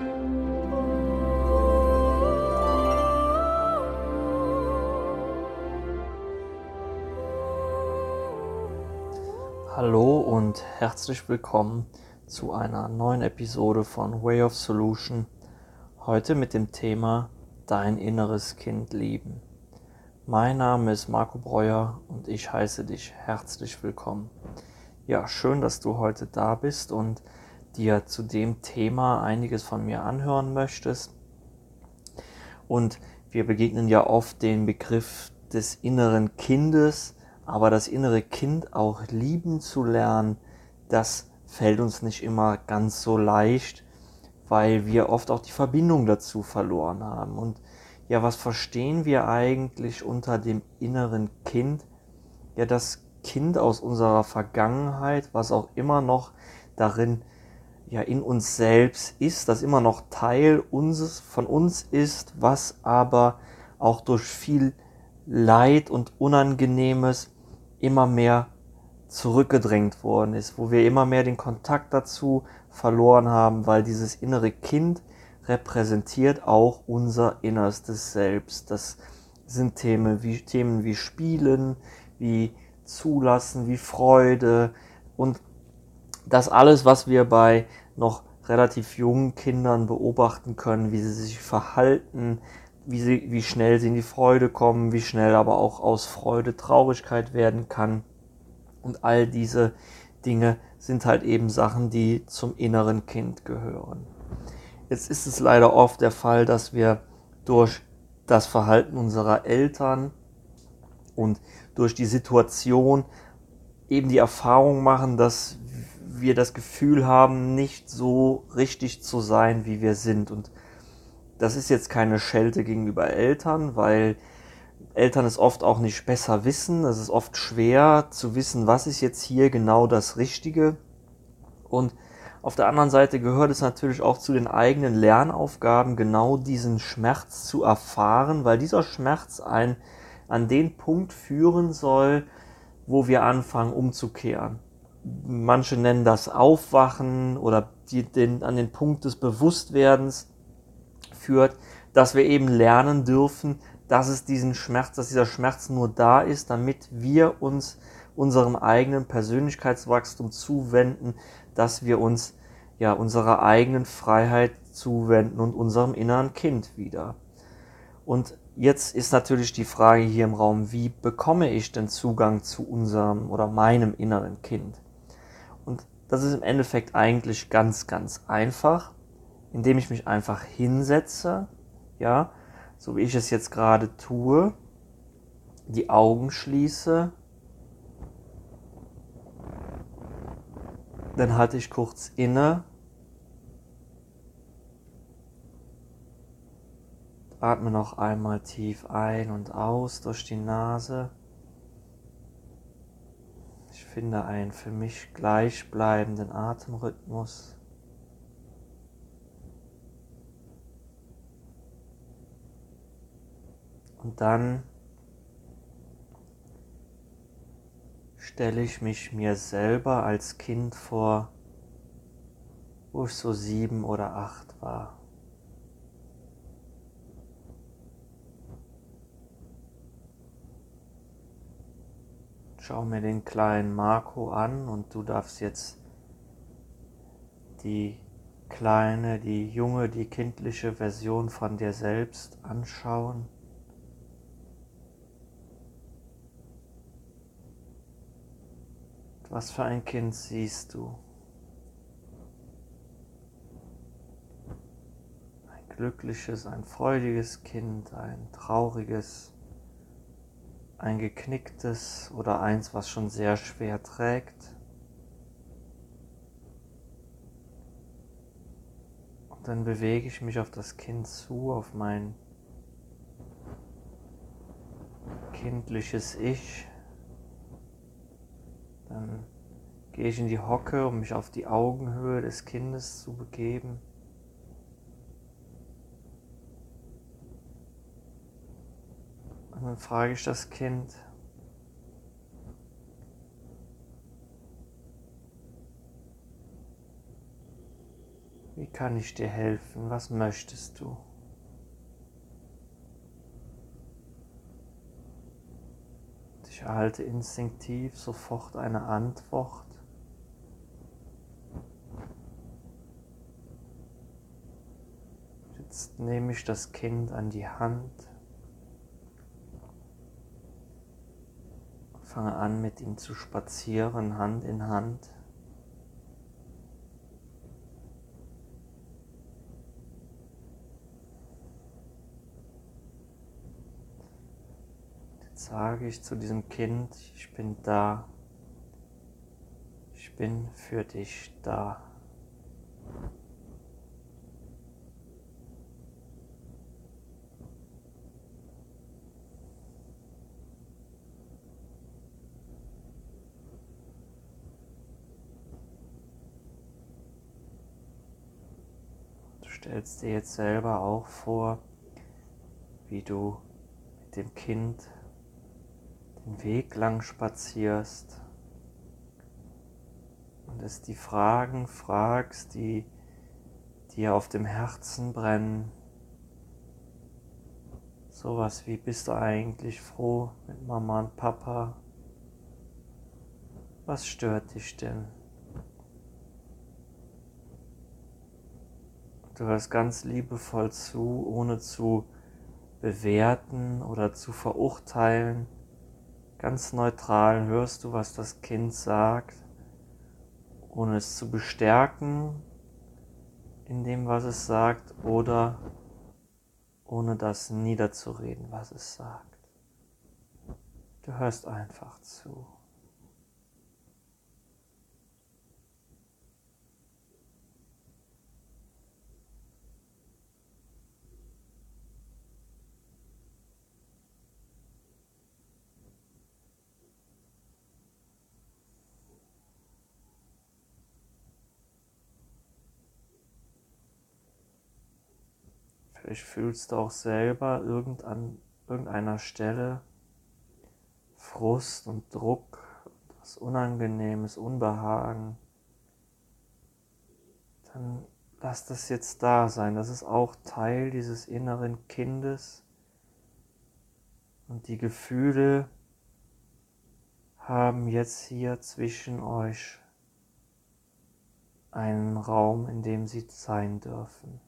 Hallo und herzlich willkommen zu einer neuen Episode von Way of Solution. Heute mit dem Thema Dein inneres Kind lieben. Mein Name ist Marco Breuer und ich heiße dich herzlich willkommen. Ja, schön, dass du heute da bist und dir zu dem Thema einiges von mir anhören möchtest. Und wir begegnen ja oft den Begriff des inneren Kindes aber das innere Kind auch lieben zu lernen, das fällt uns nicht immer ganz so leicht, weil wir oft auch die Verbindung dazu verloren haben. Und ja, was verstehen wir eigentlich unter dem inneren Kind? Ja, das Kind aus unserer Vergangenheit, was auch immer noch darin ja in uns selbst ist, das immer noch Teil unseres von uns ist, was aber auch durch viel Leid und Unangenehmes immer mehr zurückgedrängt worden ist, wo wir immer mehr den Kontakt dazu verloren haben, weil dieses innere Kind repräsentiert auch unser innerstes Selbst. Das sind Themen wie, Themen wie Spielen, wie Zulassen, wie Freude und das alles, was wir bei noch relativ jungen Kindern beobachten können, wie sie sich verhalten, wie, sie, wie schnell sie in die Freude kommen, wie schnell aber auch aus Freude Traurigkeit werden kann. Und all diese Dinge sind halt eben Sachen, die zum inneren Kind gehören. Jetzt ist es leider oft der Fall, dass wir durch das Verhalten unserer Eltern und durch die Situation eben die Erfahrung machen, dass wir das Gefühl haben, nicht so richtig zu sein, wie wir sind. Und das ist jetzt keine Schelte gegenüber Eltern, weil Eltern es oft auch nicht besser wissen. Es ist oft schwer zu wissen, was ist jetzt hier genau das Richtige. Und auf der anderen Seite gehört es natürlich auch zu den eigenen Lernaufgaben, genau diesen Schmerz zu erfahren, weil dieser Schmerz einen an den Punkt führen soll, wo wir anfangen umzukehren. Manche nennen das Aufwachen oder die, den, an den Punkt des Bewusstwerdens führt, dass wir eben lernen dürfen, dass es diesen Schmerz, dass dieser Schmerz nur da ist, damit wir uns unserem eigenen Persönlichkeitswachstum zuwenden, dass wir uns ja unserer eigenen Freiheit zuwenden und unserem inneren Kind wieder. Und jetzt ist natürlich die Frage hier im Raum, wie bekomme ich denn Zugang zu unserem oder meinem inneren Kind? Das ist im Endeffekt eigentlich ganz, ganz einfach indem ich mich einfach hinsetze, ja, so wie ich es jetzt gerade tue, die Augen schließe, dann halte ich kurz inne, atme noch einmal tief ein und aus durch die Nase. Finde einen für mich gleichbleibenden Atemrhythmus. Und dann stelle ich mich mir selber als Kind vor, wo ich so sieben oder acht war. Schau mir den kleinen Marco an und du darfst jetzt die kleine, die junge, die kindliche Version von dir selbst anschauen. Was für ein Kind siehst du? Ein glückliches, ein freudiges Kind, ein trauriges, ein geknicktes oder eins, was schon sehr schwer trägt. Und dann bewege ich mich auf das Kind zu, auf mein kindliches Ich. Dann gehe ich in die Hocke, um mich auf die Augenhöhe des Kindes zu begeben. Dann frage ich das Kind, Wie kann ich dir helfen? Was möchtest du? Ich erhalte instinktiv sofort eine Antwort. Jetzt nehme ich das Kind an die Hand, fange an mit ihm zu spazieren, Hand in Hand. Jetzt sage ich zu diesem Kind, ich bin da, ich bin für dich da. Stellst dir jetzt selber auch vor, wie du mit dem Kind den Weg lang spazierst und es die Fragen fragst, die dir auf dem Herzen brennen. Sowas wie, bist du eigentlich froh mit Mama und Papa? Was stört dich denn? Du hörst ganz liebevoll zu, ohne zu bewerten oder zu verurteilen. Ganz neutral hörst du, was das Kind sagt, ohne es zu bestärken in dem, was es sagt, oder ohne das niederzureden, was es sagt. Du hörst einfach zu. Vielleicht fühlst du auch selber irgend an irgendeiner Stelle Frust und Druck, was Unangenehmes, Unbehagen. Dann lass das jetzt da sein. Das ist auch Teil dieses inneren Kindes. Und die Gefühle haben jetzt hier zwischen euch einen Raum, in dem sie sein dürfen.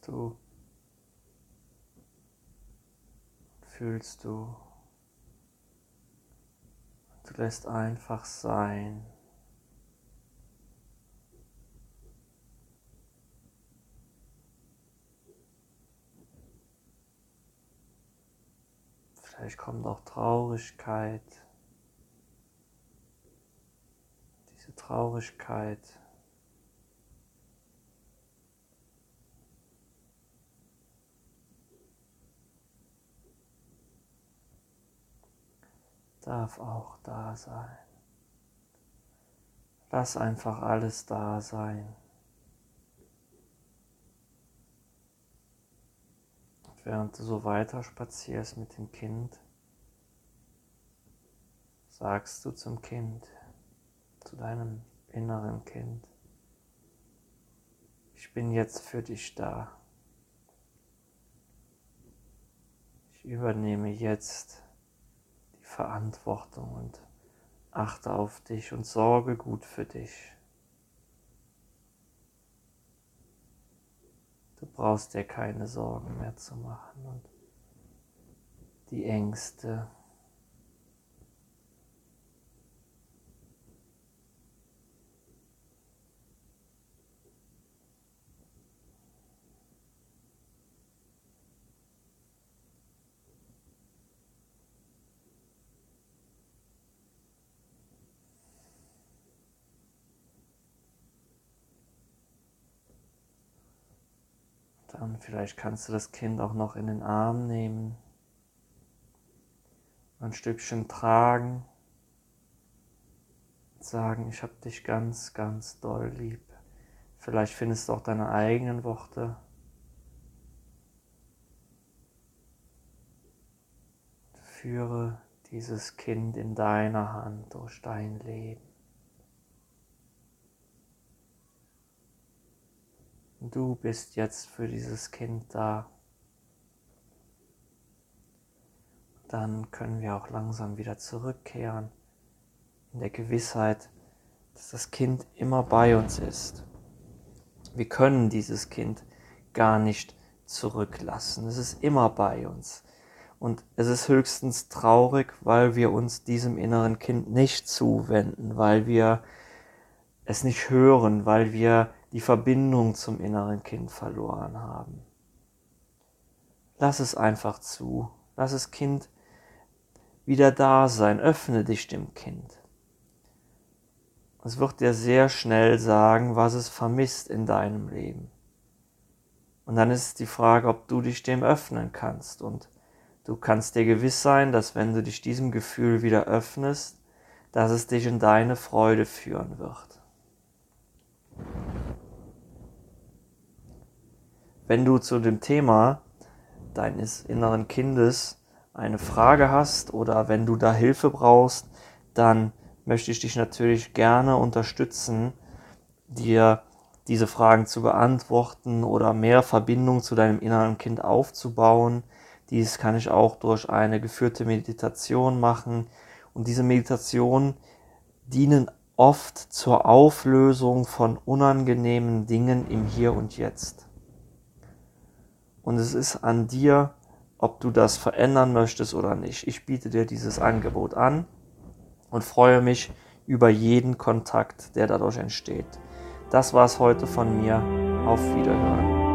Du, fühlst du. Du lässt einfach sein. Vielleicht kommt auch Traurigkeit. Diese Traurigkeit darf auch da sein. Lass einfach alles da sein. Und während du so weiter spazierst mit dem Kind, sagst du zum Kind, zu deinem inneren Kind, ich bin jetzt für dich da. Ich übernehme jetzt Verantwortung und achte auf dich und sorge gut für dich. Du brauchst dir keine Sorgen mehr zu machen und die Ängste Dann vielleicht kannst du das Kind auch noch in den Arm nehmen, ein Stückchen tragen und sagen, ich habe dich ganz, ganz doll lieb. Vielleicht findest du auch deine eigenen Worte. führe dieses Kind in deiner Hand durch dein Leben. Du bist jetzt für dieses Kind da. Dann können wir auch langsam wieder zurückkehren in der Gewissheit, dass das Kind immer bei uns ist. Wir können dieses Kind gar nicht zurücklassen. Es ist immer bei uns. Und es ist höchstens traurig, weil wir uns diesem inneren Kind nicht zuwenden, weil wir es nicht hören, weil wir die Verbindung zum inneren Kind verloren haben. Lass es einfach zu. Lass das Kind wieder da sein. Öffne dich dem Kind. Es wird dir sehr schnell sagen, was es vermisst in deinem Leben. Und dann ist die Frage, ob du dich dem öffnen kannst. Und du kannst dir gewiss sein, dass wenn du dich diesem Gefühl wieder öffnest, dass es dich in deine Freude führen wird. Wenn du zu dem Thema deines inneren Kindes eine Frage hast oder wenn du da Hilfe brauchst, dann möchte ich dich natürlich gerne unterstützen, dir diese Fragen zu beantworten oder mehr Verbindung zu deinem inneren Kind aufzubauen. Dies kann ich auch durch eine geführte Meditation machen. Und diese Meditationen dienen oft zur Auflösung von unangenehmen Dingen im Hier und Jetzt. Und es ist an dir, ob du das verändern möchtest oder nicht. Ich biete dir dieses Angebot an und freue mich über jeden Kontakt, der dadurch entsteht. Das war es heute von mir. Auf Wiederhören.